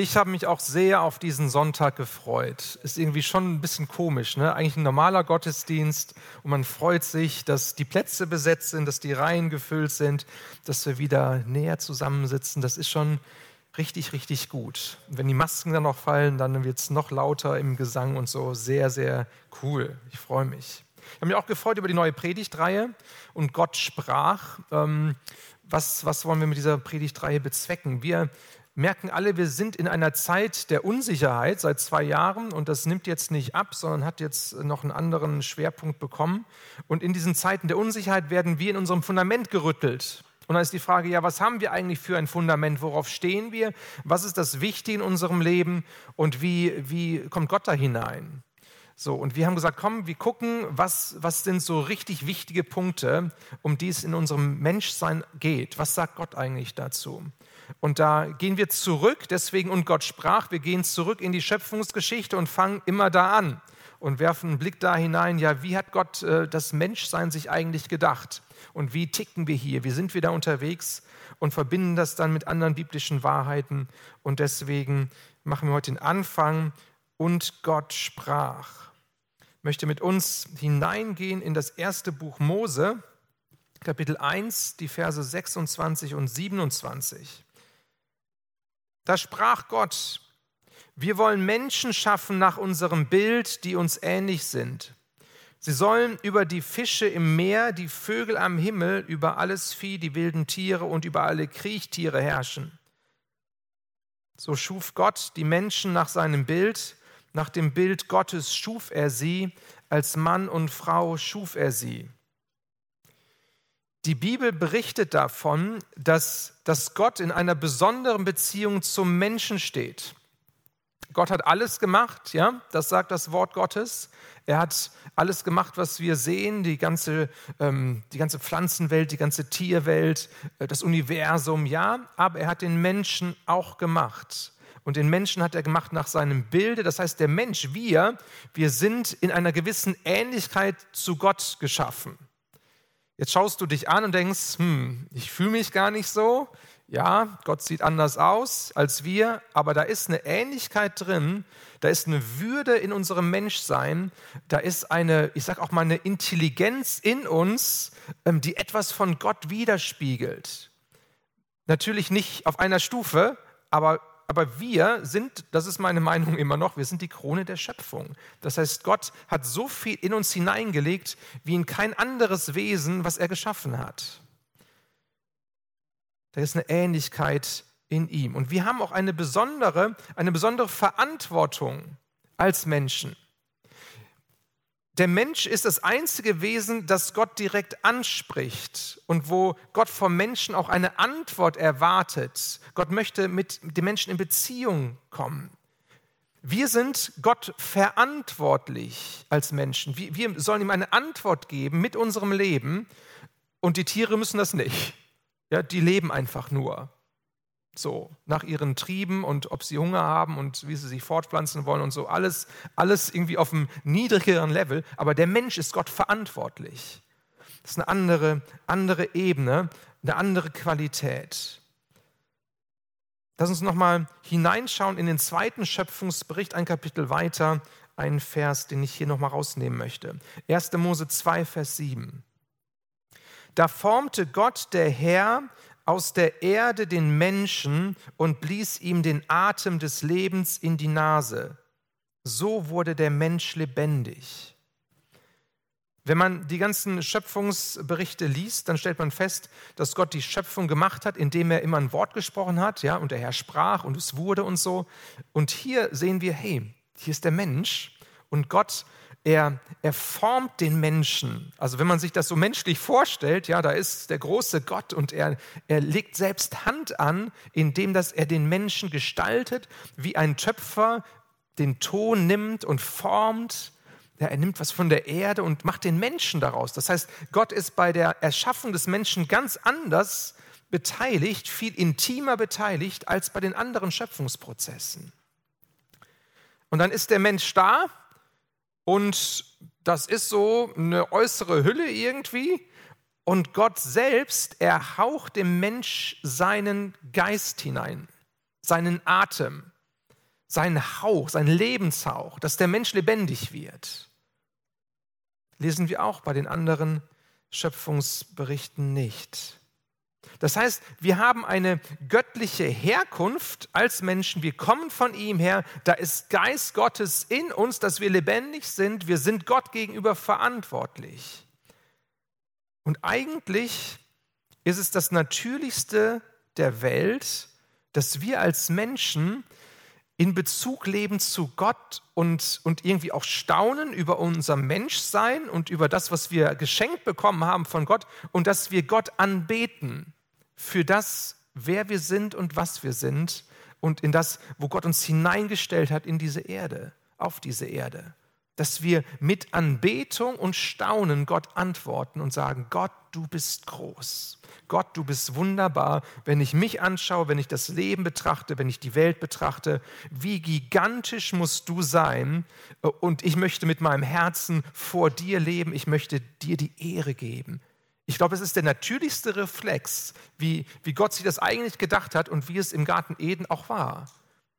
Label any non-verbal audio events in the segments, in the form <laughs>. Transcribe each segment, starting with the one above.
Ich habe mich auch sehr auf diesen Sonntag gefreut. Ist irgendwie schon ein bisschen komisch, ne? Eigentlich ein normaler Gottesdienst und man freut sich, dass die Plätze besetzt sind, dass die Reihen gefüllt sind, dass wir wieder näher zusammensitzen. Das ist schon richtig, richtig gut. Wenn die Masken dann noch fallen, dann wird es noch lauter im Gesang und so. Sehr, sehr cool. Ich freue mich. Ich habe mich auch gefreut über die neue Predigtreihe und Gott sprach. Ähm, was, was wollen wir mit dieser Predigtreihe bezwecken? Wir merken alle, wir sind in einer Zeit der Unsicherheit seit zwei Jahren und das nimmt jetzt nicht ab, sondern hat jetzt noch einen anderen Schwerpunkt bekommen. Und in diesen Zeiten der Unsicherheit werden wir in unserem Fundament gerüttelt. Und dann ist die Frage, ja, was haben wir eigentlich für ein Fundament? Worauf stehen wir? Was ist das Wichtige in unserem Leben? Und wie, wie kommt Gott da hinein? So, und wir haben gesagt, komm, wir gucken, was, was sind so richtig wichtige Punkte, um die es in unserem Menschsein geht. Was sagt Gott eigentlich dazu? Und da gehen wir zurück, deswegen, und Gott sprach, wir gehen zurück in die Schöpfungsgeschichte und fangen immer da an und werfen einen Blick da hinein, ja, wie hat Gott äh, das Menschsein sich eigentlich gedacht? Und wie ticken wir hier? Wie sind wir da unterwegs? Und verbinden das dann mit anderen biblischen Wahrheiten. Und deswegen machen wir heute den Anfang. Und Gott sprach. Ich möchte mit uns hineingehen in das erste Buch Mose, Kapitel 1, die Verse 26 und 27. Da sprach Gott, wir wollen Menschen schaffen nach unserem Bild, die uns ähnlich sind. Sie sollen über die Fische im Meer, die Vögel am Himmel, über alles Vieh, die wilden Tiere und über alle Kriechtiere herrschen. So schuf Gott die Menschen nach seinem Bild, nach dem Bild Gottes schuf er sie, als Mann und Frau schuf er sie. Die Bibel berichtet davon, dass, dass Gott in einer besonderen Beziehung zum Menschen steht. Gott hat alles gemacht, ja, das sagt das Wort Gottes. Er hat alles gemacht, was wir sehen, die ganze, ähm, die ganze Pflanzenwelt, die ganze Tierwelt, äh, das Universum, ja, aber er hat den Menschen auch gemacht. Und den Menschen hat er gemacht nach seinem Bilde. Das heißt, der Mensch, wir, wir sind in einer gewissen Ähnlichkeit zu Gott geschaffen. Jetzt schaust du dich an und denkst, hm, ich fühle mich gar nicht so. Ja, Gott sieht anders aus als wir, aber da ist eine Ähnlichkeit drin, da ist eine Würde in unserem Menschsein, da ist eine, ich sage auch mal, eine Intelligenz in uns, ähm, die etwas von Gott widerspiegelt. Natürlich nicht auf einer Stufe, aber aber wir sind, das ist meine Meinung immer noch, wir sind die Krone der Schöpfung. Das heißt, Gott hat so viel in uns hineingelegt, wie in kein anderes Wesen, was er geschaffen hat. Da ist eine Ähnlichkeit in ihm. Und wir haben auch eine besondere, eine besondere Verantwortung als Menschen. Der Mensch ist das einzige Wesen, das Gott direkt anspricht und wo Gott vom Menschen auch eine Antwort erwartet. Gott möchte mit dem Menschen in Beziehung kommen. Wir sind Gott verantwortlich als Menschen. Wir sollen ihm eine Antwort geben mit unserem Leben und die Tiere müssen das nicht. Ja, die leben einfach nur so nach ihren Trieben und ob sie Hunger haben und wie sie sich fortpflanzen wollen und so alles alles irgendwie auf einem niedrigeren Level, aber der Mensch ist Gott verantwortlich. Das ist eine andere andere Ebene, eine andere Qualität. Lass uns noch mal hineinschauen in den zweiten Schöpfungsbericht, ein Kapitel weiter, einen Vers, den ich hier noch mal rausnehmen möchte. 1. Mose 2 Vers 7. Da formte Gott der Herr aus der Erde den Menschen und blies ihm den Atem des Lebens in die Nase. So wurde der Mensch lebendig. Wenn man die ganzen Schöpfungsberichte liest, dann stellt man fest, dass Gott die Schöpfung gemacht hat, indem er immer ein Wort gesprochen hat, ja, und der Herr sprach und es wurde und so. Und hier sehen wir, hey, hier ist der Mensch und Gott er, er formt den Menschen. Also wenn man sich das so menschlich vorstellt, ja, da ist der große Gott und er, er legt selbst Hand an, indem dass er den Menschen gestaltet, wie ein Töpfer den Ton nimmt und formt. Ja, er nimmt was von der Erde und macht den Menschen daraus. Das heißt, Gott ist bei der Erschaffung des Menschen ganz anders beteiligt, viel intimer beteiligt als bei den anderen Schöpfungsprozessen. Und dann ist der Mensch da und das ist so eine äußere Hülle irgendwie. Und Gott selbst, er haucht dem Mensch seinen Geist hinein, seinen Atem. sein Hauch, sein Lebenshauch, dass der Mensch lebendig wird. Lesen wir auch bei den anderen Schöpfungsberichten nicht. Das heißt, wir haben eine göttliche Herkunft als Menschen. Wir kommen von ihm her. Da ist Geist Gottes in uns, dass wir lebendig sind. Wir sind Gott gegenüber verantwortlich. Und eigentlich ist es das Natürlichste der Welt, dass wir als Menschen in Bezug leben zu Gott und, und irgendwie auch staunen über unser Menschsein und über das, was wir geschenkt bekommen haben von Gott und dass wir Gott anbeten für das, wer wir sind und was wir sind und in das, wo Gott uns hineingestellt hat in diese Erde, auf diese Erde. Dass wir mit Anbetung und Staunen Gott antworten und sagen, Gott, du bist groß. Gott, du bist wunderbar. Wenn ich mich anschaue, wenn ich das Leben betrachte, wenn ich die Welt betrachte, wie gigantisch musst du sein. Und ich möchte mit meinem Herzen vor dir leben. Ich möchte dir die Ehre geben. Ich glaube, es ist der natürlichste Reflex, wie, wie Gott sich das eigentlich gedacht hat und wie es im Garten Eden auch war.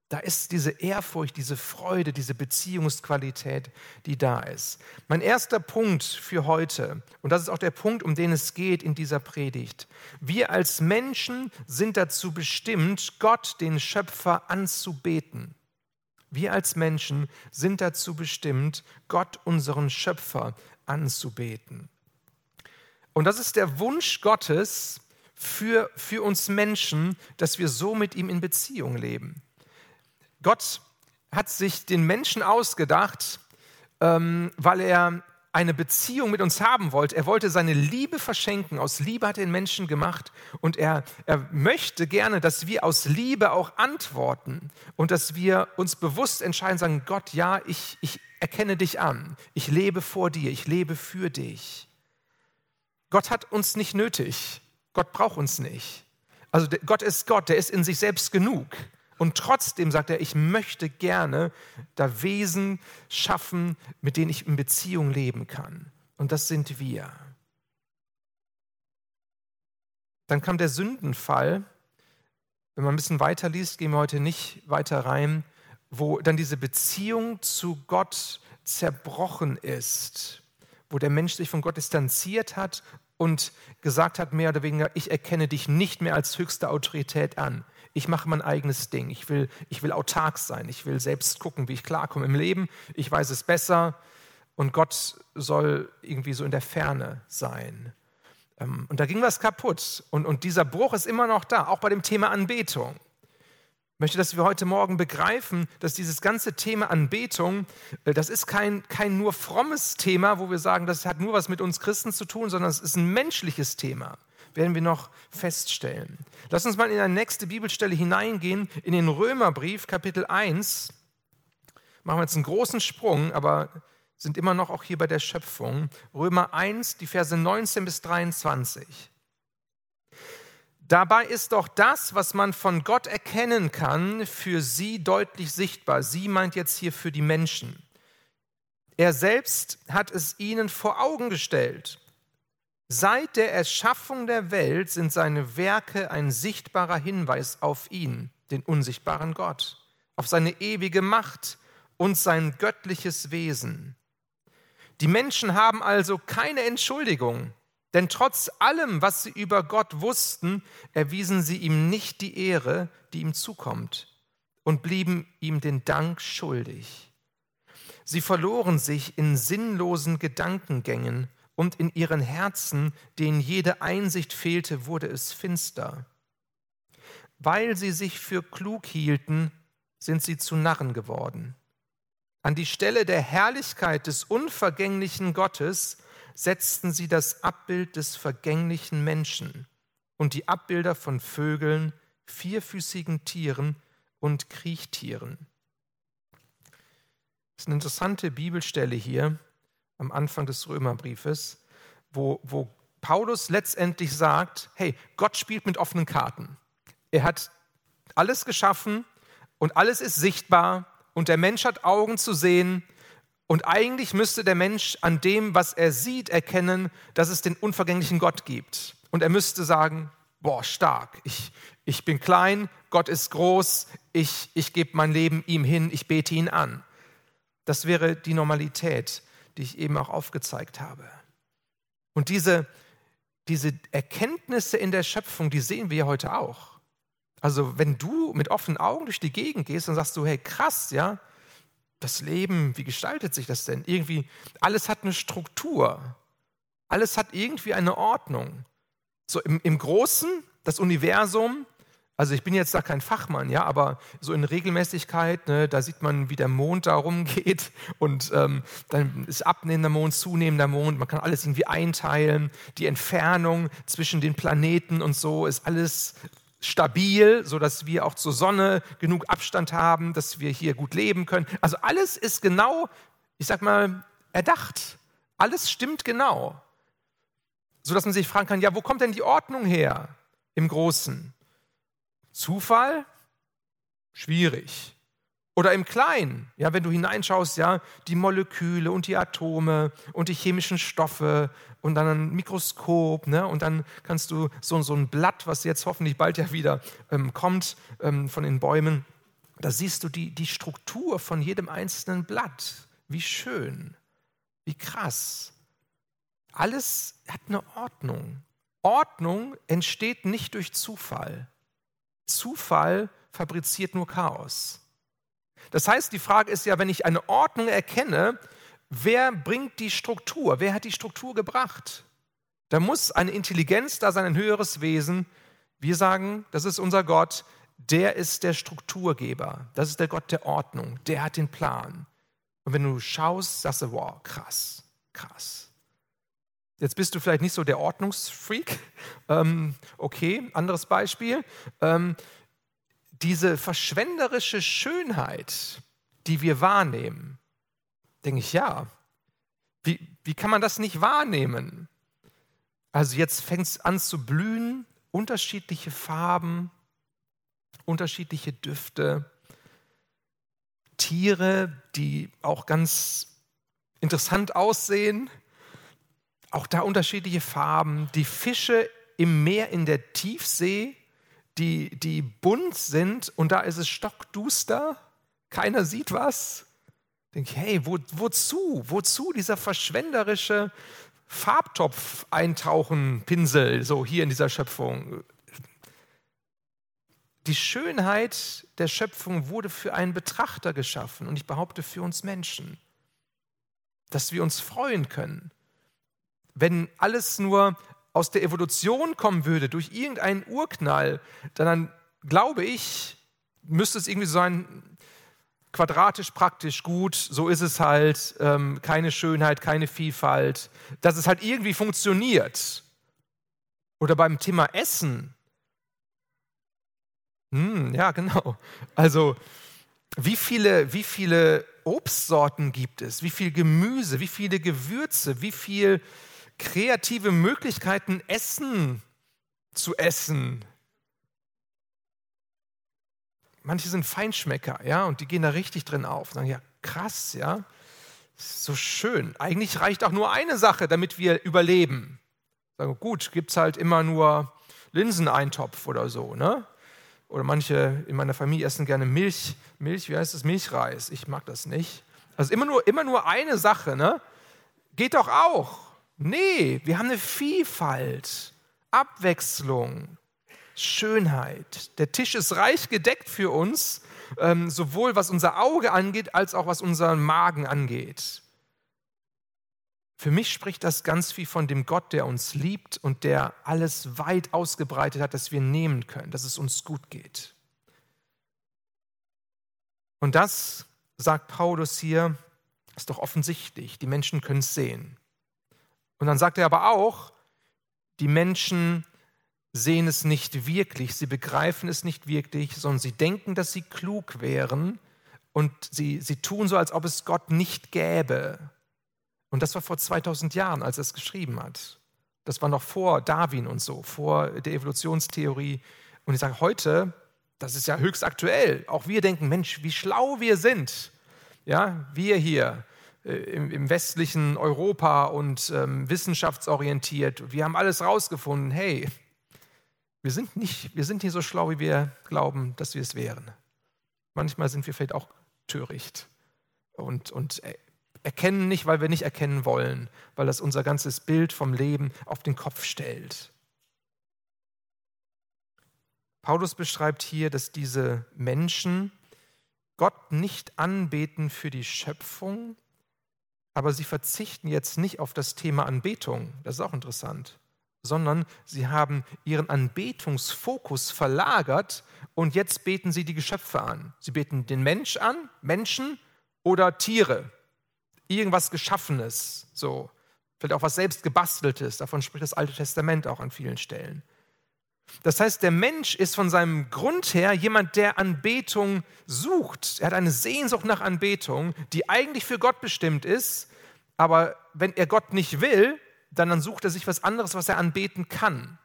Da ist diese Ehrfurcht, diese Freude, diese Beziehungsqualität, die da ist. Mein erster Punkt für heute, und das ist auch der Punkt, um den es geht in dieser Predigt. Wir als Menschen sind dazu bestimmt, Gott, den Schöpfer, anzubeten. Wir als Menschen sind dazu bestimmt, Gott, unseren Schöpfer, anzubeten. Und das ist der Wunsch Gottes für, für uns Menschen, dass wir so mit ihm in Beziehung leben. Gott hat sich den Menschen ausgedacht, ähm, weil er eine Beziehung mit uns haben wollte. Er wollte seine Liebe verschenken. Aus Liebe hat er den Menschen gemacht. Und er, er möchte gerne, dass wir aus Liebe auch antworten und dass wir uns bewusst entscheiden, sagen, Gott, ja, ich, ich erkenne dich an. Ich lebe vor dir. Ich lebe für dich. Gott hat uns nicht nötig. Gott braucht uns nicht. Also Gott ist Gott, der ist in sich selbst genug. Und trotzdem sagt er, ich möchte gerne da Wesen schaffen, mit denen ich in Beziehung leben kann. Und das sind wir. Dann kam der Sündenfall. Wenn man ein bisschen weiter liest, gehen wir heute nicht weiter rein, wo dann diese Beziehung zu Gott zerbrochen ist wo der Mensch sich von Gott distanziert hat und gesagt hat, mehr oder weniger, ich erkenne dich nicht mehr als höchste Autorität an. Ich mache mein eigenes Ding. Ich will, ich will autark sein. Ich will selbst gucken, wie ich klarkomme im Leben. Ich weiß es besser. Und Gott soll irgendwie so in der Ferne sein. Ähm, und da ging was kaputt. Und, und dieser Bruch ist immer noch da, auch bei dem Thema Anbetung. Ich möchte, dass wir heute Morgen begreifen, dass dieses ganze Thema Anbetung, äh, das ist kein, kein nur frommes Thema, wo wir sagen, das hat nur was mit uns Christen zu tun, sondern es ist ein menschliches Thema, werden wir noch feststellen. Lass uns mal in eine nächste Bibelstelle hineingehen, in den Römerbrief, Kapitel 1. Machen wir jetzt einen großen Sprung, aber sind immer noch auch hier bei der Schöpfung. Römer 1, die Verse 19 bis 23. Dabei ist doch das, was man von Gott erkennen kann, für sie deutlich sichtbar. Sie meint jetzt hier für die Menschen. Er selbst hat es ihnen vor Augen gestellt. Seit der Erschaffung der Welt sind seine Werke ein sichtbarer Hinweis auf ihn, den unsichtbaren Gott, auf seine ewige Macht und sein göttliches Wesen. Die Menschen haben also keine Entschuldigung denn trotz allem, was sie über Gott wussten, erwiesen sie ihm nicht die Ehre, die ihm zukommt, und blieben ihm den Dank schuldig. Sie verloren sich in sinnlosen Gedankengängen, und in ihren Herzen, denen jede Einsicht fehlte, wurde es finster. Weil sie sich für klug hielten, sind sie zu Narren geworden. An die Stelle der Herrlichkeit des unvergänglichen Gottes setzten sie das Abbild des vergänglichen Menschen und die Abbilder von Vögeln, vierfüßigen Tieren und Kriechtieren. Das ist eine interessante Bibelstelle hier am Anfang des Römerbriefes, wo, wo Paulus letztendlich sagt, hey, Gott spielt mit offenen Karten. Er hat alles geschaffen und alles ist sichtbar und der Mensch hat Augen zu sehen und eigentlich müsste der Mensch an dem, was er sieht, erkennen, dass es den unvergänglichen Gott gibt. Und er müsste sagen, boah, stark. Ich, ich bin klein, Gott ist groß, ich, ich gebe mein Leben ihm hin, ich bete ihn an. Das wäre die Normalität, die ich eben auch aufgezeigt habe. Und diese, diese Erkenntnisse in der Schöpfung, die sehen wir ja heute auch. Also wenn du mit offenen Augen durch die Gegend gehst, dann sagst du, hey krass, ja, das Leben, wie gestaltet sich das denn? Irgendwie, alles hat eine Struktur. Alles hat irgendwie eine Ordnung. So im, im Großen, das Universum, also ich bin jetzt da kein Fachmann, ja, aber so in Regelmäßigkeit, ne, da sieht man, wie der Mond da rumgeht <laughs> und ähm, dann ist abnehmender Mond, zunehmender Mond, man kann alles irgendwie einteilen. Die Entfernung zwischen den Planeten und so ist alles stabil, sodass wir auch zur Sonne genug Abstand haben, dass wir hier gut leben können. Also alles ist genau, ich sag mal, erdacht. Alles stimmt genau. Sodass man sich fragen kann, ja, wo kommt denn die Ordnung her im Großen? Zufall? Schwierig. Oder im Kleinen, ja, wenn du hineinschaust, ja, die Moleküle und die Atome und die chemischen Stoffe und dann ein Mikroskop, ne, und dann kannst du so, so ein Blatt, was jetzt hoffentlich bald ja wieder ähm, kommt ähm, von den Bäumen, da siehst du die, die Struktur von jedem einzelnen Blatt. Wie schön, wie krass. Alles hat eine Ordnung. Ordnung entsteht nicht durch Zufall. Zufall fabriziert nur Chaos. Das heißt, die Frage ist ja, wenn ich eine Ordnung erkenne, wer bringt die Struktur? Wer hat die Struktur gebracht? Da muss eine Intelligenz da sein, ein höheres Wesen. Wir sagen, das ist unser Gott, der ist der Strukturgeber. Das ist der Gott der Ordnung. Der hat den Plan. Und wenn du schaust, sagst du, wow, krass, krass. Jetzt bist du vielleicht nicht so der Ordnungsfreak. <laughs> Ähm, okay, anderes Beispiel. Ähm, diese verschwenderische Schönheit, die wir wahrnehmen, denke ich, ja, wie, wie kann man das nicht wahrnehmen? Also jetzt fängt es an zu blühen, unterschiedliche Farben, unterschiedliche Düfte, Tiere, die auch ganz interessant aussehen, auch da unterschiedliche Farben, die Fische im Meer, in der Tiefsee, die, die bunt sind und da ist es stockduster, keiner sieht was. Denke hey, wo, wozu? Wozu dieser verschwenderische Farbtopf eintauchen, Pinsel, so hier in dieser Schöpfung? Die Schönheit der Schöpfung wurde für einen Betrachter geschaffen und ich behaupte für uns Menschen, dass wir uns freuen können. Wenn alles nur aus der Evolution kommen würde, durch irgendeinen Urknall, dann glaube ich, müsste es irgendwie so sein, quadratisch praktisch gut, so ist es halt, ähm, keine Schönheit, keine Vielfalt, dass es halt irgendwie funktioniert. Oder beim Thema Essen. Hm, ja, genau. Also, wie viele, wie viele Obstsorten gibt es? Wie viel Gemüse? Wie viele Gewürze? Wie viel kreative Möglichkeiten, Essen zu essen. Manche sind Feinschmecker, ja, und die gehen da richtig drin auf. Sagen, ja, krass, ja, so schön. Eigentlich reicht auch nur eine Sache, damit wir überleben. Sagen, gut, gibt es halt immer nur Linseneintopf oder so, ne? Oder manche in meiner Familie essen gerne Milch, Milch, wie heißt es, Milchreis. Ich mag das nicht. Also immer nur, immer nur eine Sache, ne? Geht doch auch. Nee, wir haben eine Vielfalt, Abwechslung, Schönheit. Der Tisch ist reich gedeckt für uns, ähm, sowohl was unser Auge angeht, als auch was unseren Magen angeht. Für mich spricht das ganz viel von dem Gott, der uns liebt und der alles weit ausgebreitet hat, dass wir nehmen können, dass es uns gut geht. Und das, sagt Paulus hier, ist doch offensichtlich. Die Menschen können es sehen. Und dann sagt er aber auch, die Menschen sehen es nicht wirklich, sie begreifen es nicht wirklich, sondern sie denken, dass sie klug wären und sie, sie tun so, als ob es Gott nicht gäbe. Und das war vor 2000 Jahren, als er es geschrieben hat. Das war noch vor Darwin und so, vor der Evolutionstheorie. Und ich sage heute, das ist ja höchst aktuell. Auch wir denken, Mensch, wie schlau wir sind. Ja, wir hier, im, im, westlichen Europa und ähm, wissenschaftsorientiert. Wir haben alles rausgefunden. Hey, Wir sind, nicht, wir sind nicht so schlau, wie wir glauben, dass wir es wären. Manchmal sind wir vielleicht auch töricht und, und erkennen nicht, weil wir nicht erkennen wollen, weil das unser ganzes Bild vom Leben auf den Kopf stellt. Paulus beschreibt hier, dass diese Menschen Gott nicht anbeten für die Schöpfung, aber sie verzichten jetzt nicht auf das Thema Anbetung, das ist auch interessant, sondern sie haben ihren Anbetungsfokus verlagert und jetzt beten sie die Geschöpfe an. Sie beten den Mensch an, Menschen oder Tiere, irgendwas Geschaffenes, so. Vielleicht auch was selbst gebasteltes, davon spricht das Alte Testament auch an vielen Stellen. Das heißt, der Mensch ist von seinem Grund her jemand, der Anbetung sucht. Er hat eine Sehnsucht nach Anbetung, die eigentlich für Gott bestimmt ist, aber wenn er Gott nicht will, dann, dann sucht er sich was anderes, was er anbeten kann.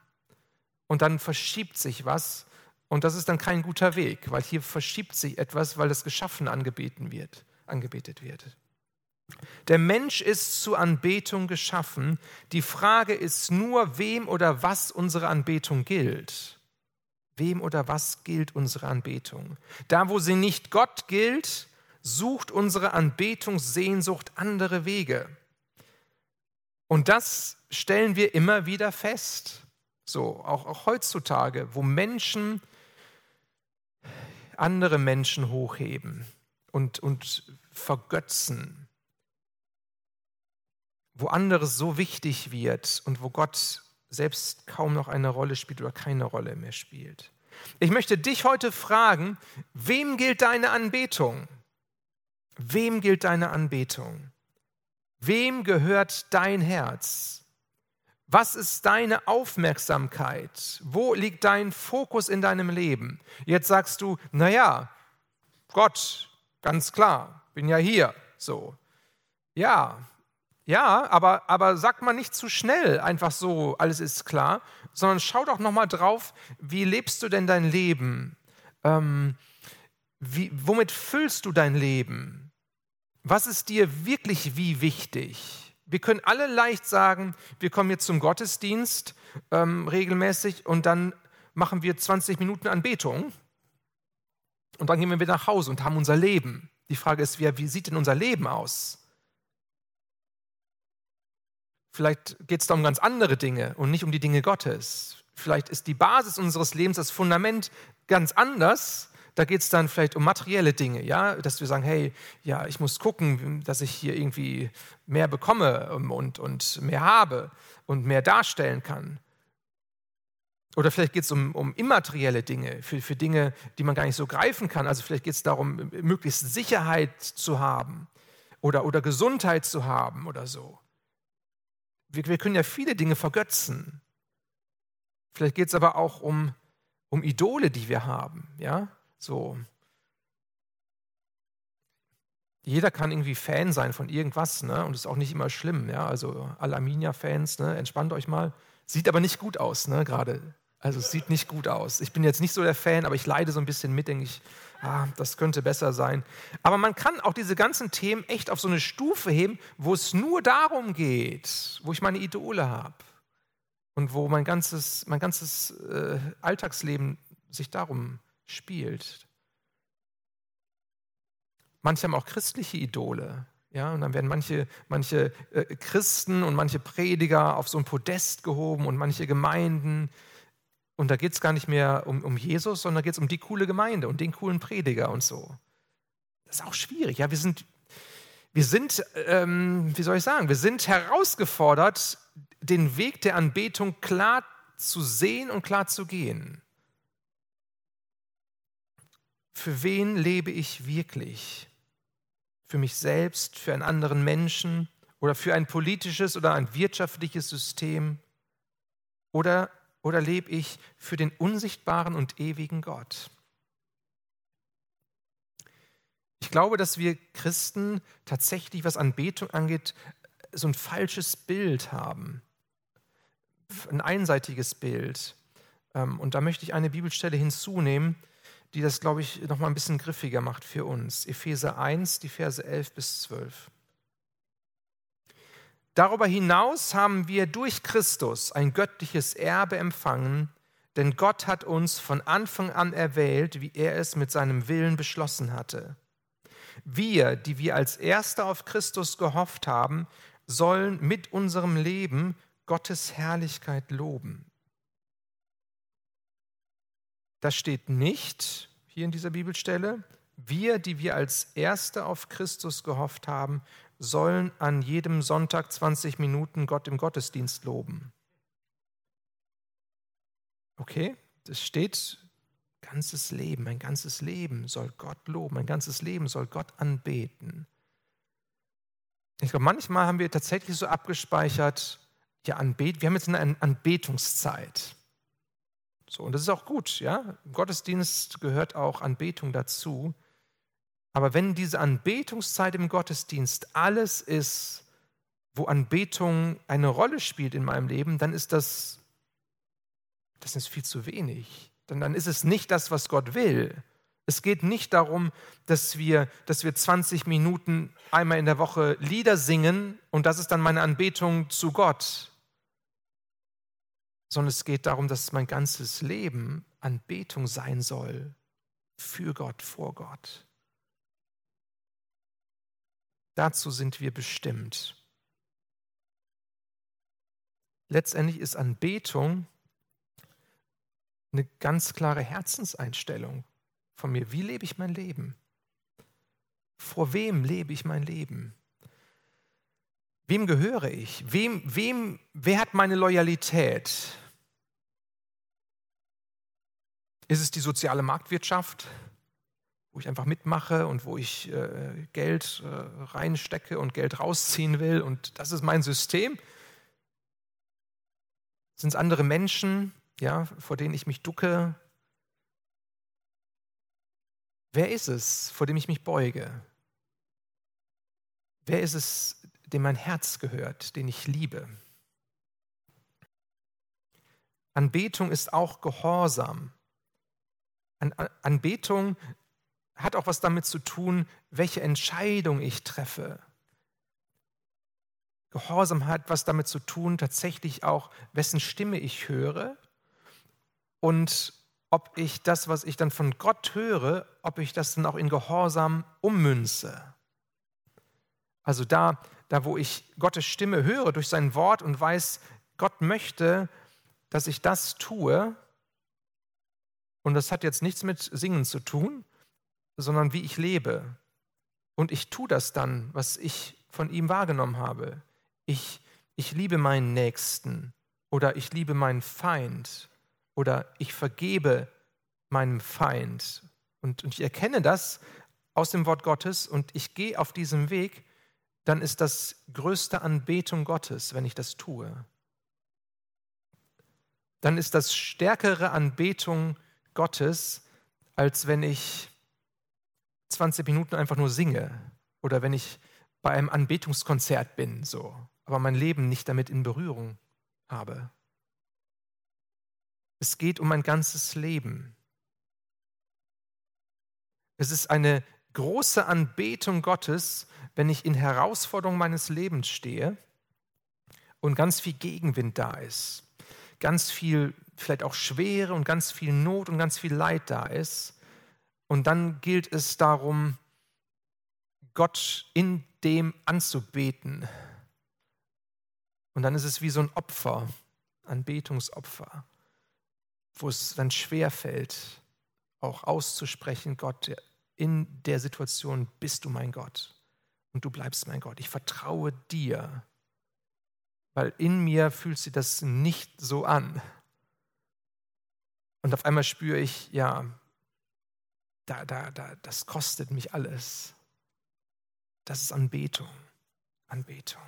Und dann verschiebt sich was und das ist dann kein guter Weg, weil hier verschiebt sich etwas, weil das Geschaffene angebeten wird, angebetet wird. Der Mensch ist zur Anbetung geschaffen. Die Frage ist nur, wem oder was unsere Anbetung gilt. Wem oder was gilt unsere Anbetung? Da, wo sie nicht Gott gilt, sucht unsere Anbetungssehnsucht andere Wege. Und das stellen wir immer wieder fest. So, auch, auch heutzutage, wo Menschen andere Menschen hochheben und, und vergötzen wo anderes so wichtig wird und wo Gott selbst kaum noch eine Rolle spielt oder keine Rolle mehr spielt. Ich möchte dich heute fragen, wem gilt deine Anbetung? Wem gilt deine Anbetung? Wem gehört dein Herz? Was ist deine Aufmerksamkeit? Wo liegt dein Fokus in deinem Leben? Jetzt sagst du, naja, Gott, ganz klar, bin ja hier, so. Ja, ja, aber, aber sag mal nicht zu schnell, einfach so, alles ist klar, sondern schau doch nochmal drauf, wie lebst du denn dein Leben? Ähm, wie, womit füllst du dein Leben? Was ist dir wirklich wie wichtig? Wir können alle leicht sagen, wir kommen jetzt zum Gottesdienst ähm, regelmäßig und dann machen wir 20 Minuten Anbetung und dann gehen wir wieder nach Hause und haben unser Leben. Die Frage ist, wie, wie sieht denn unser Leben aus? Vielleicht geht es da um ganz andere Dinge und nicht um die Dinge Gottes. Vielleicht ist die Basis unseres Lebens, das Fundament ganz anders. Da geht es dann vielleicht um materielle Dinge, ja, dass wir sagen, hey, ja, ich muss gucken, dass ich hier irgendwie mehr bekomme und, und mehr habe und mehr darstellen kann. Oder vielleicht geht es um, um immaterielle Dinge, für, für Dinge, die man gar nicht so greifen kann. Also vielleicht geht es darum, möglichst Sicherheit zu haben oder, oder Gesundheit zu haben oder so. Wir, wir können ja viele Dinge vergötzen. Vielleicht geht es aber auch um, um Idole, die wir haben. Ja, so. Jeder kann irgendwie Fan sein von irgendwas, ne? Und ist auch nicht immer schlimm, ja. Also alle Arminia-Fans, ne? Entspannt euch mal. Sieht aber nicht gut aus, ne? Gerade. Also es sieht nicht gut aus. Ich bin jetzt nicht so der Fan, aber ich leide so ein bisschen mit, denke ich, ah, das könnte besser sein. Aber man kann auch diese ganzen Themen echt auf so eine Stufe heben, wo es nur darum geht, wo ich meine Idole habe und wo mein ganzes, mein ganzes äh, Alltagsleben sich darum spielt. Manche haben auch christliche Idole. Ja, und dann werden manche, manche äh, Christen und manche Prediger auf so ein Podest gehoben und manche Gemeinden und da geht es gar nicht mehr um, um Jesus, sondern da geht es um die coole Gemeinde und den coolen Prediger und so. Das ist auch schwierig. Ja, wir sind, wir sind ähm, wie soll ich sagen, wir sind herausgefordert, den Weg der Anbetung klar zu sehen und klar zu gehen. Für wen lebe ich wirklich? Für mich selbst, für einen anderen Menschen oder für ein politisches oder ein wirtschaftliches System? Oder oder lebe ich für den unsichtbaren und ewigen Gott? Ich glaube, dass wir Christen tatsächlich, was Anbetung angeht, so ein falsches Bild haben, ein einseitiges Bild. Ähm, und da möchte ich eine Bibelstelle hinzunehmen, die das, glaube ich, noch mal ein bisschen griffiger macht für uns. Epheser 1, die Verse 11 bis 12. Darüber hinaus haben wir durch Christus ein göttliches Erbe empfangen, denn Gott hat uns von Anfang an erwählt, wie er es mit seinem Willen beschlossen hatte. Wir, die wir als Erste auf Christus gehofft haben, sollen mit unserem Leben Gottes Herrlichkeit loben. Das steht nicht hier in dieser Bibelstelle. Wir, die wir als Erste auf Christus gehofft haben, sollen an jedem Sonntag 20 Minuten Gott im Gottesdienst loben. Okay, das steht, ganzes Leben, mein ganzes Leben soll Gott loben, mein ganzes Leben soll Gott anbeten. Ich glaube, manchmal haben wir tatsächlich so abgespeichert, ja, Anbet, wir haben jetzt eine Anbetungszeit. So, und das ist auch gut, ja. Im Gottesdienst gehört auch Anbetung dazu. Aber wenn diese Anbetungszeit im Gottesdienst alles ist, wo Anbetung eine Rolle spielt in meinem Leben, dann ist das, das ist viel zu wenig. Denn dann ist es nicht das, was Gott will. Es geht nicht darum, dass wir, dass wir 20 Minuten einmal in der Woche Lieder singen und das ist dann meine Anbetung zu Gott sondern es geht darum, dass mein ganzes Leben Anbetung sein soll für Gott, vor Gott. Dazu sind wir bestimmt. Letztendlich ist Anbetung eine ganz klare Herzenseinstellung von mir. Wie lebe ich mein Leben? Vor wem lebe ich mein Leben? Wem gehöre ich? Wem, wem, wer hat meine Loyalität? Ist es die soziale Marktwirtschaft, wo ich einfach mitmache und wo ich äh, Geld äh, reinstecke und Geld rausziehen will und das ist mein System? Sind es andere Menschen, ja, vor denen ich mich ducke? Wer ist es, vor dem ich mich beuge? Wer ist es, dem mein Herz gehört, den ich liebe? Anbetung ist auch Gehorsam. Anbetung hat auch was damit zu tun, welche Entscheidung ich treffe. Gehorsam hat was damit zu tun, tatsächlich auch, wessen Stimme ich höre und ob ich das, was ich dann von Gott höre, ob ich das dann auch in Gehorsam ummünze. Also da, da wo ich Gottes Stimme höre durch sein Wort und weiß, Gott möchte, dass ich das tue, und das hat jetzt nichts mit Singen zu tun, sondern wie ich lebe. Und ich tue das dann, was ich von ihm wahrgenommen habe. Ich, ich liebe meinen Nächsten oder ich liebe meinen Feind oder ich vergebe meinem Feind. Und, und ich erkenne das aus dem Wort Gottes und ich gehe auf diesem Weg, dann ist das größte Anbetung Gottes, wenn ich das tue. Dann ist das stärkere Anbetung Gottes, als wenn ich 20 Minuten einfach nur singe oder wenn ich bei einem Anbetungskonzert bin, so, aber mein Leben nicht damit in Berührung habe. Es geht um mein ganzes Leben. Es ist eine große Anbetung Gottes, wenn ich in Herausforderungen meines Lebens stehe und ganz viel Gegenwind da ist, ganz viel vielleicht auch Schwere und ganz viel Not und ganz viel Leid da ist. Und dann gilt es darum, Gott in dem anzubeten. Und dann ist es wie so ein Opfer, ein Betungsopfer, wo es dann schwer fällt, auch auszusprechen, Gott, in der Situation bist du mein Gott und du bleibst mein Gott. Ich vertraue dir, weil in mir fühlt sich das nicht so an. Und auf einmal spüre ich, ja, da, da, da, das kostet mich alles. Das ist Anbetung. Anbetung.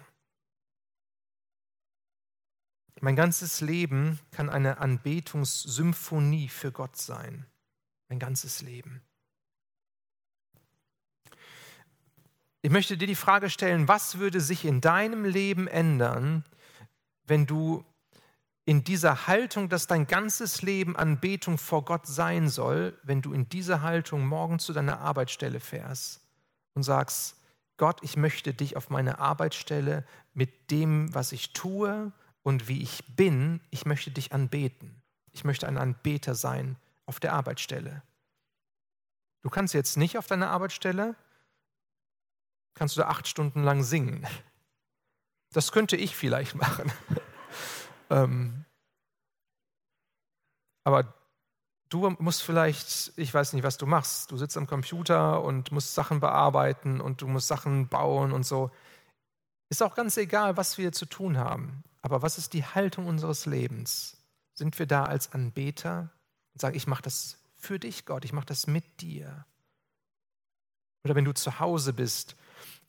Mein ganzes Leben kann eine Anbetungssymphonie für Gott sein. Mein ganzes Leben. Ich möchte dir die Frage stellen, was würde sich in deinem Leben ändern, wenn du in dieser Haltung, dass dein ganzes Leben Anbetung vor Gott sein soll, wenn du in dieser Haltung morgen zu deiner Arbeitsstelle fährst und sagst, Gott, ich möchte dich auf meine Arbeitsstelle mit dem, was ich tue und wie ich bin, ich möchte dich anbeten. ich möchte ein Anbeter sein auf der Arbeitsstelle. Du kannst jetzt nicht auf deiner Arbeitsstelle, kannst du da acht Stunden lang singen. Das könnte ich vielleicht machen. Ähm, aber du musst vielleicht, ich weiß nicht, was du machst. Du sitzt am Computer und musst Sachen bearbeiten und du musst Sachen bauen und so. Ist auch ganz egal, was wir zu tun haben. Aber was ist die Haltung unseres Lebens? Sind wir da als Anbeter und sagen, ich mache das für dich, Gott, ich mache das mit dir? Oder wenn du zu Hause bist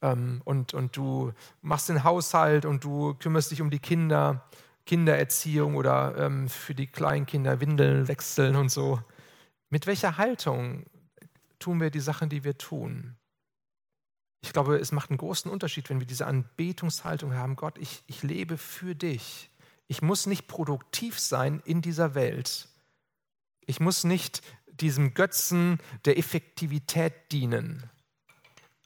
ähm, und, und du machst den Haushalt und du kümmerst dich um die Kinder, Kindererziehung oder ähm, für die Kleinkinder Windeln wechseln und so. Mit welcher Haltung tun wir die Sachen, die wir tun? Ich glaube, es macht einen großen Unterschied, wenn wir diese Anbetungshaltung haben. Gott, ich, ich lebe für dich. Ich muss nicht produktiv sein in dieser Welt. Ich muss nicht diesem Götzen der Effektivität dienen.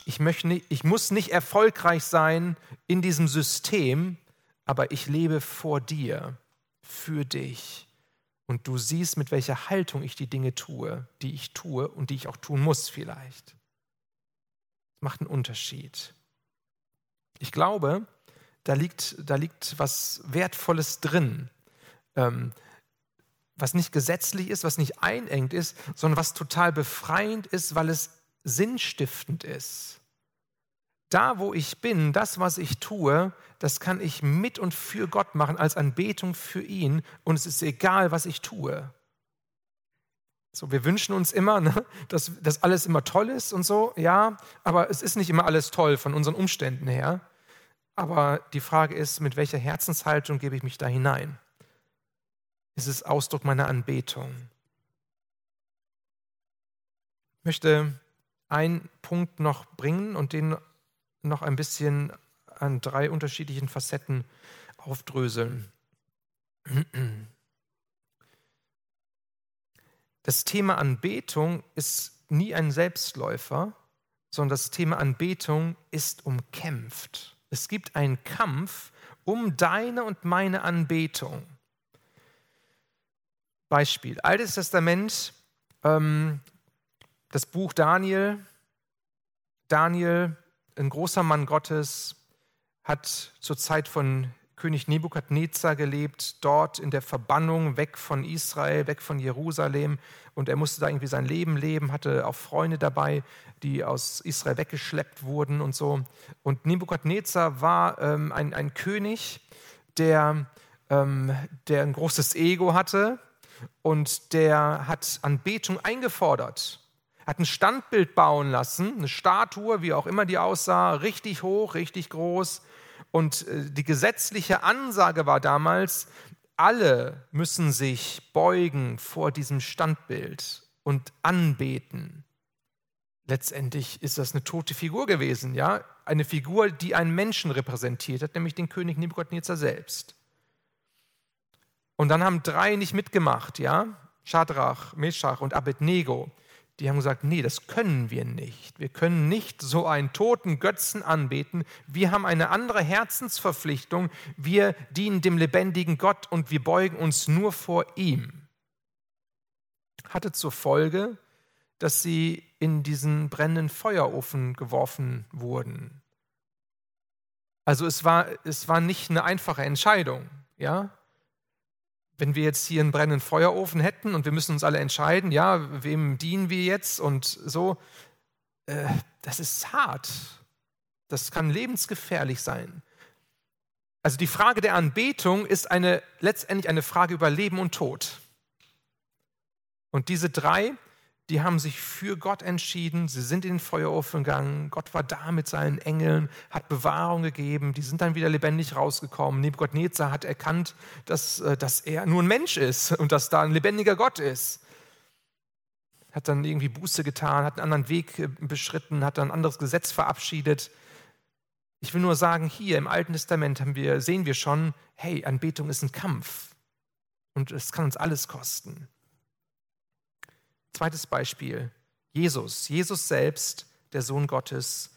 Ich, möchte ich muss nicht erfolgreich sein in diesem System, aber ich lebe vor dir, für dich. Und du siehst, mit welcher Haltung ich die Dinge tue, die ich tue und die ich auch tun muss vielleicht. Das macht einen Unterschied. Ich glaube, da liegt, da liegt was Wertvolles drin, ähm, was nicht gesetzlich ist, was nicht einengt ist, sondern was total befreiend ist, weil es sinnstiftend ist. Da, wo ich bin, das, was ich tue, das kann ich mit und für Gott machen als Anbetung für ihn und es ist egal, was ich tue. So, wir wünschen uns immer, ne, dass, dass alles immer toll ist und so, ja, aber es ist nicht immer alles toll von unseren Umständen her. Aber die Frage ist, mit welcher Herzenshaltung gebe ich mich da hinein? Ist es Ausdruck meiner Anbetung? Ich möchte einen Punkt noch bringen und den noch ein bisschen an drei unterschiedlichen Facetten aufdröseln. Das Thema Anbetung ist nie ein Selbstläufer, sondern das Thema Anbetung ist umkämpft. Es gibt einen Kampf um deine und meine Anbetung. Beispiel, Altes Testament, ähm, das Buch Daniel. Daniel ein großer Mann Gottes, hat zur Zeit von König Nebukadnezar gelebt, dort in der Verbannung, weg von Israel, weg von Jerusalem. Und er musste da irgendwie sein Leben leben, hatte auch Freunde dabei, die aus Israel weggeschleppt wurden und so. Und Nebukadnezar war ähm, ein, ein König, der, ähm, der ein großes Ego hatte und der hat Anbetung eingefordert hat ein Standbild bauen lassen, eine Statue, wie auch immer die aussah, richtig hoch, richtig groß. Und äh, die gesetzliche Ansage war damals, alle müssen sich beugen vor diesem Standbild und anbeten. Letztendlich ist das eine tote Figur gewesen, ja, eine Figur, die einen Menschen repräsentiert hat, nämlich den König Nebukadnezar selbst. Und dann haben drei nicht mitgemacht, ja, Shadrach, Meshach und Abednego die haben gesagt, nee, das können wir nicht. Wir können nicht so einen toten Götzen anbeten. Wir haben eine andere Herzensverpflichtung. Wir dienen dem lebendigen Gott und wir beugen uns nur vor ihm. Hatte zur Folge, dass sie in diesen brennenden Feuerofen geworfen wurden. Also es war, es war nicht eine einfache Entscheidung, ja wenn wir jetzt hier einen brennenden Feuerofen hätten und wir müssen uns alle entscheiden, ja, wem dienen wir jetzt und so, äh, das ist hart. Das kann lebensgefährlich sein. Also die Frage der Anbetung ist eine, letztendlich eine Frage über Leben und Tod. Und diese drei die haben sich für Gott entschieden, sie sind in den Feuerofen gegangen, Gott war da mit seinen Engeln, hat Bewahrung gegeben, die sind dann wieder lebendig rausgekommen. Nebukadnezar hat erkannt, dass, äh, dass er nur ein Mensch ist und dass da ein lebendiger Gott ist. Hat dann irgendwie Buße getan, hat einen anderen Weg äh, beschritten, hat dann ein anderes Gesetz verabschiedet. Ich will nur sagen, hier im Alten Testament wir, sehen wir schon, hey, Anbetung ist ein Kampf und es kann uns alles kosten. Zweites Beispiel, Jesus. Jesus selbst, der Sohn Gottes,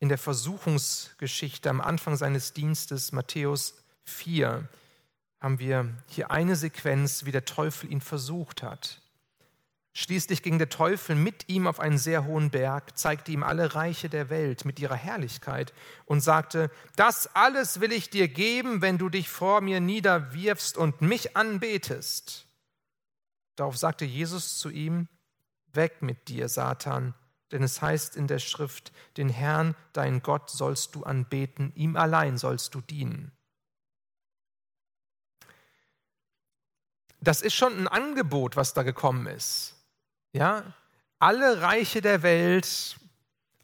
in der Versuchungsgeschichte am Anfang seines Dienstes, Matthäus 4, haben wir hier eine Sequenz, wie der Teufel ihn versucht hat. Schließlich ging der Teufel mit ihm auf einen sehr hohen Berg, zeigte ihm alle Reiche der Welt mit ihrer Herrlichkeit und sagte, das alles will ich dir geben, wenn du dich vor mir niederwirfst und mich anbetest. Darauf sagte Jesus zu ihm, weg mit dir, Satan, denn es heißt in der Schrift, den Herrn, dein Gott, sollst du anbeten, ihm allein sollst du dienen. Das ist schon ein Angebot, was da gekommen ist. Ja, alle Reiche der Welt,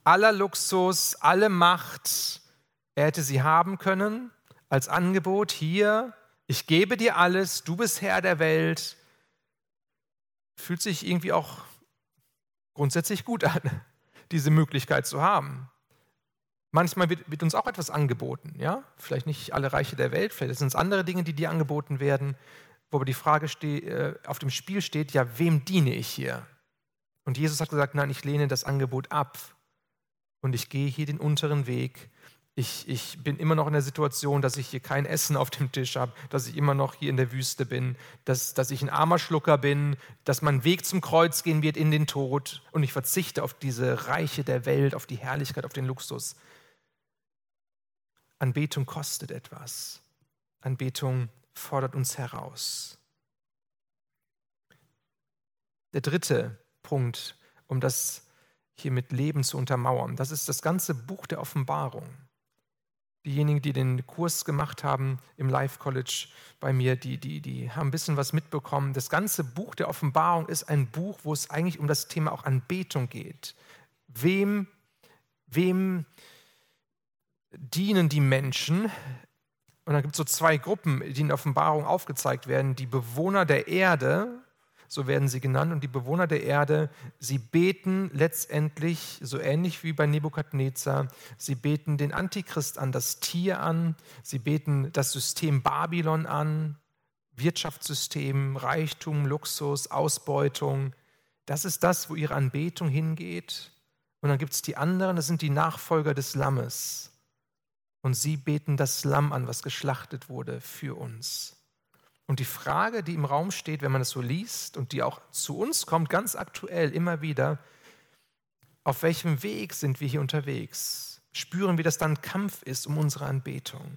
aller Luxus, alle Macht, er hätte sie haben können als Angebot hier. Ich gebe dir alles, du bist Herr der Welt. Fühlt sich irgendwie auch grundsätzlich gut an, diese Möglichkeit zu haben. Manchmal wird, wird, uns auch etwas angeboten, ja? Vielleicht nicht alle Reiche der Welt, vielleicht sind es andere Dinge, die dir angeboten werden, wo aber die Frage steht, äh, auf dem Spiel steht, ja, wem diene ich hier? Und Jesus hat gesagt, nein, ich lehne das Angebot ab und ich gehe hier den unteren Weg. Ich, ich bin immer noch in der Situation, dass ich hier kein Essen auf dem Tisch habe, dass ich immer noch hier in der Wüste bin, dass, dass ich ein armer Schlucker bin, dass mein Weg zum Kreuz gehen wird in den Tod und ich verzichte auf diese Reiche der Welt, auf die Herrlichkeit, auf den Luxus. Anbetung kostet etwas. Anbetung fordert uns heraus. Der dritte Punkt, um das hier mit Leben zu untermauern. Das ist das ganze Buch der Offenbarung. Diejenigen, die den Kurs gemacht haben im Life College bei mir, die, die, die haben ein bisschen was mitbekommen. Das ganze Buch der Offenbarung ist ein Buch, wo es eigentlich um das Thema auch Anbetung geht. Wem, wem dienen die Menschen? Und dann gibt es so zwei Gruppen, die in der Offenbarung aufgezeigt werden. Die Bewohner der Erde, so werden sie genannt, und die Bewohner der Erde, sie beten letztendlich, so ähnlich wie bei Nebukadnezar, sie beten den Antichrist an, das Tier an, sie beten das System Babylon an, Wirtschaftssystem, Reichtum, Luxus, Ausbeutung. Das ist das, wo ihre Anbetung hingeht. Und dann gibt es die anderen, das sind die Nachfolger des Lammes. Und sie beten das Lamm an, was geschlachtet wurde für uns. Und die Frage, die im Raum steht, wenn man es so liest und die auch zu uns kommt, ganz aktuell immer wieder, auf welchem Weg sind wir hier unterwegs? Spüren wir, dass da ein Kampf ist um unsere Anbetung?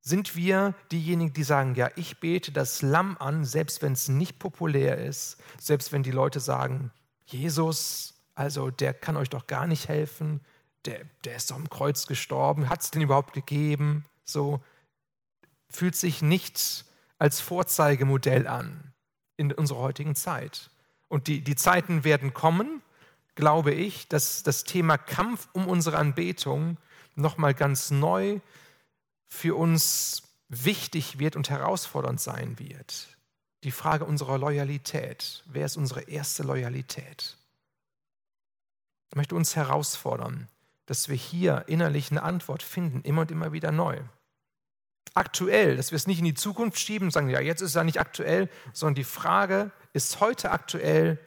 Sind wir diejenigen, die sagen, ja, ich bete das Lamm an, selbst wenn es nicht populär ist, selbst wenn die Leute sagen, Jesus, also der kann euch doch gar nicht helfen, der, der ist doch am Kreuz gestorben, hat es den überhaupt gegeben? So fühlt sich nicht als Vorzeigemodell an in unserer heutigen Zeit. Und die, die Zeiten werden kommen, glaube ich, dass das Thema Kampf um unsere Anbetung nochmal ganz neu für uns wichtig wird und herausfordernd sein wird. Die Frage unserer Loyalität. Wer ist unsere erste Loyalität? Ich möchte uns herausfordern, dass wir hier innerlich eine Antwort finden, immer und immer wieder neu aktuell, dass wir es nicht in die Zukunft schieben und sagen, ja, jetzt ist es ja nicht aktuell, sondern die Frage ist heute aktuell,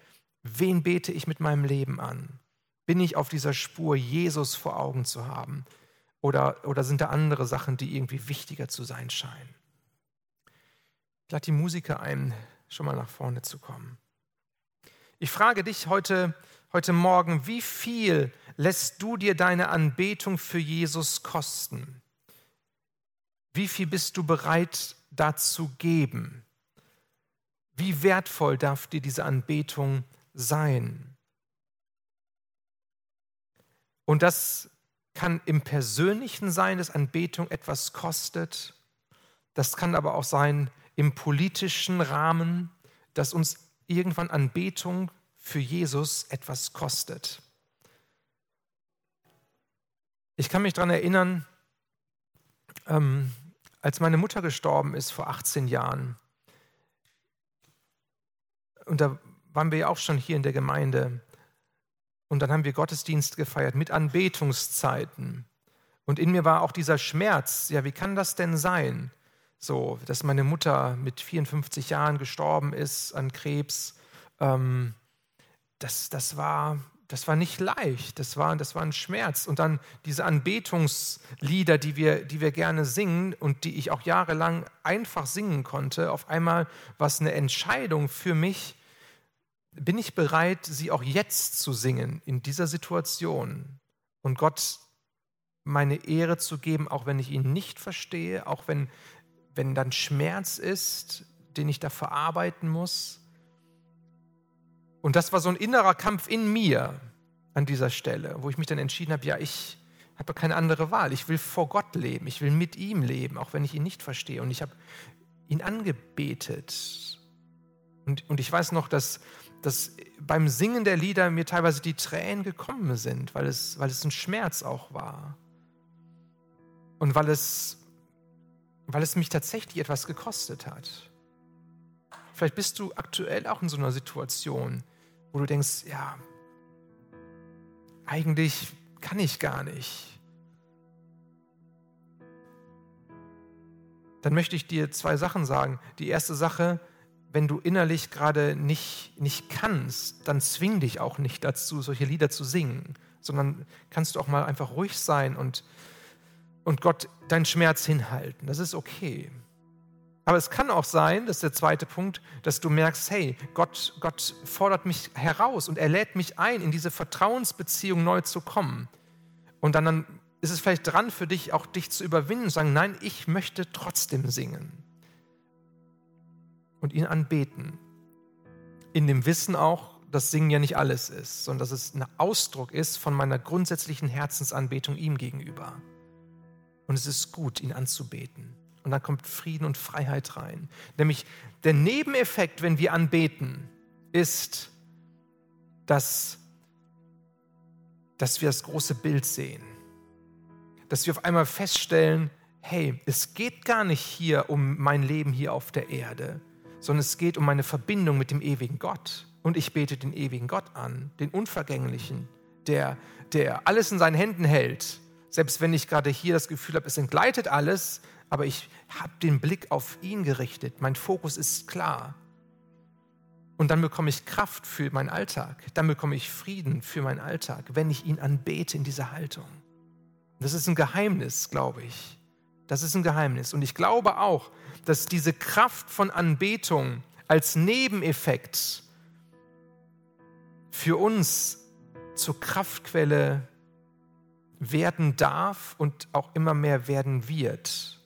wen bete ich mit meinem Leben an? Bin ich auf dieser Spur, Jesus vor Augen zu haben? Oder, oder sind da andere Sachen, die irgendwie wichtiger zu sein scheinen? Ich lade die Musiker ein, schon mal nach vorne zu kommen. Ich frage dich heute, heute Morgen, wie viel lässt du dir deine Anbetung für Jesus kosten? Wie viel bist du bereit dazu geben? Wie wertvoll darf dir diese Anbetung sein? Und das kann im Persönlichen sein, dass Anbetung etwas kostet. Das kann aber auch sein im politischen Rahmen, dass uns irgendwann Anbetung für Jesus etwas kostet. Ich kann mich daran erinnern, ähm, als meine Mutter gestorben ist vor 18 Jahren, und da waren wir ja auch schon hier in der Gemeinde, und dann haben wir Gottesdienst gefeiert mit Anbetungszeiten. Und in mir war auch dieser Schmerz, ja, wie kann das denn sein? So, dass meine Mutter mit 54 Jahren gestorben ist an Krebs. Ähm, das, das war, das war nicht leicht, das war, das war ein Schmerz. Und dann diese Anbetungslieder, die wir, die wir gerne singen und die ich auch jahrelang einfach singen konnte, auf einmal war es eine Entscheidung für mich, bin ich bereit, sie auch jetzt zu singen, in dieser Situation und Gott meine Ehre zu geben, auch wenn ich ihn nicht verstehe, auch wenn, wenn dann Schmerz ist, den ich da verarbeiten muss. Und das war so ein innerer Kampf in mir an dieser Stelle, wo ich mich dann entschieden habe, ja, ich habe keine andere Wahl. Ich will vor Gott leben, ich will mit ihm leben, auch wenn ich ihn nicht verstehe. Und ich habe ihn angebetet. Und, und ich weiß noch, dass, dass beim Singen der Lieder mir teilweise die Tränen gekommen sind, weil es, weil es ein Schmerz auch war. Und weil es, weil es mich tatsächlich etwas gekostet hat. Vielleicht bist du aktuell auch in so einer Situation, wo du denkst, ja, eigentlich kann ich gar nicht. Dann möchte ich dir zwei Sachen sagen. Die erste Sache, wenn du innerlich gerade nicht, nicht kannst, dann zwing dich auch nicht dazu, solche Lieder zu singen, sondern kannst du auch mal einfach ruhig sein und, und Gott deinen Schmerz hinhalten. Das ist okay. Aber es kann auch sein, das ist der zweite Punkt, dass du merkst, hey, Gott, Gott fordert mich heraus und er lädt mich ein, in diese Vertrauensbeziehung neu zu kommen. Und dann, dann ist es vielleicht dran für dich, auch dich zu überwinden und sagen, nein, ich möchte trotzdem singen. Und ihn anbeten. In dem Wissen auch, dass Singen ja nicht alles ist, sondern dass es ein Ausdruck ist von meiner grundsätzlichen Herzensanbetung ihm gegenüber. Und es ist gut, ihn anzubeten. Und dann kommt Frieden und Freiheit rein. Nämlich der Nebeneffekt, wenn wir anbeten, ist, dass, dass wir das große Bild sehen. Dass wir auf einmal feststellen, hey, es geht gar nicht hier um mein Leben hier auf der Erde, sondern es geht um meine Verbindung mit dem ewigen Gott. Und ich bete den ewigen Gott an, den Unvergänglichen, der, der alles in seinen Händen hält. Selbst wenn ich gerade hier das Gefühl habe, es entgleitet alles, aber ich habe den Blick auf ihn gerichtet. Mein Fokus ist klar. Und dann bekomme ich Kraft für meinen Alltag. Dann bekomme ich Frieden für meinen Alltag, wenn ich ihn anbete in dieser Haltung. Das ist ein Geheimnis, glaube ich. Das ist ein Geheimnis. Und ich glaube auch, dass diese Kraft von Anbetung als Nebeneffekt für uns zur Kraftquelle werden darf und auch immer mehr werden wird.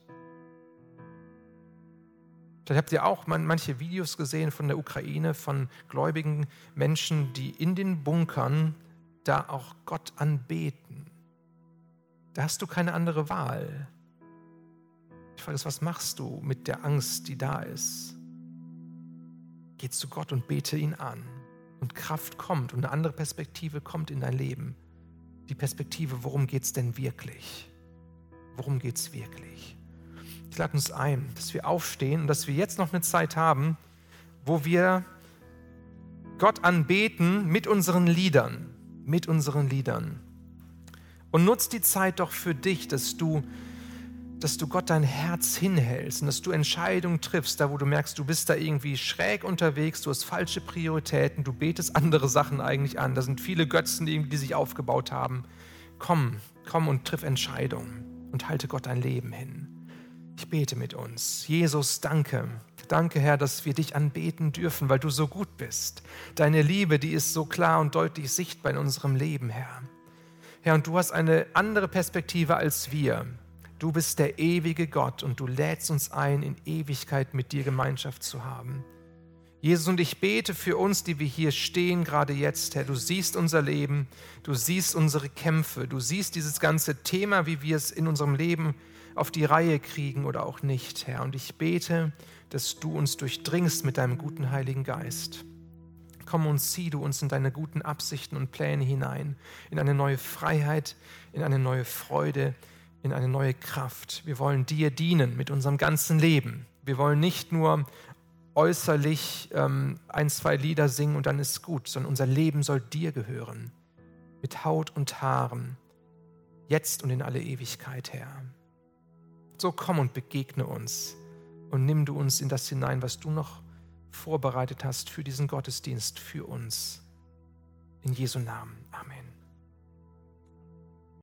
Vielleicht habt ihr auch manche Videos gesehen von der Ukraine, von gläubigen Menschen, die in den Bunkern da auch Gott anbeten. Da hast du keine andere Wahl. Ich frage es, was machst du mit der Angst, die da ist? Geh zu Gott und bete ihn an. Und Kraft kommt und eine andere Perspektive kommt in dein Leben. Die Perspektive, worum geht es denn wirklich? Worum geht es wirklich? Ich lade uns ein, dass wir aufstehen und dass wir jetzt noch eine Zeit haben, wo wir Gott anbeten mit unseren Liedern, mit unseren Liedern. Und nutz die Zeit doch für dich, dass du, dass du Gott dein Herz hinhältst und dass du Entscheidungen triffst, da wo du merkst, du bist da irgendwie schräg unterwegs, du hast falsche Prioritäten, du betest andere Sachen eigentlich an. Da sind viele Götzen, die, die sich aufgebaut haben. Komm, komm und triff Entscheidungen und halte Gott dein Leben hin. Ich bete mit uns. Jesus, danke. Danke, Herr, dass wir dich anbeten dürfen, weil du so gut bist. Deine Liebe, die ist so klar und deutlich sichtbar in unserem Leben, Herr. Herr, und du hast eine andere Perspektive als wir. Du bist der ewige Gott und du lädst uns ein, in Ewigkeit mit dir Gemeinschaft zu haben. Jesus, und ich bete für uns, die wir hier stehen, gerade jetzt, Herr. Du siehst unser Leben, du siehst unsere Kämpfe, du siehst dieses ganze Thema, wie wir es in unserem Leben auf die Reihe kriegen oder auch nicht, Herr. Und ich bete, dass du uns durchdringst mit deinem guten Heiligen Geist. Komm und zieh du uns in deine guten Absichten und Pläne hinein, in eine neue Freiheit, in eine neue Freude, in eine neue Kraft. Wir wollen dir dienen mit unserem ganzen Leben. Wir wollen nicht nur äußerlich ähm, ein, zwei Lieder singen und dann ist gut, sondern unser Leben soll dir gehören. Mit Haut und Haaren, jetzt und in alle Ewigkeit, Herr. So komm und begegne uns und nimm du uns in das hinein, was du noch vorbereitet hast für diesen Gottesdienst, für uns. In Jesu Namen. Amen.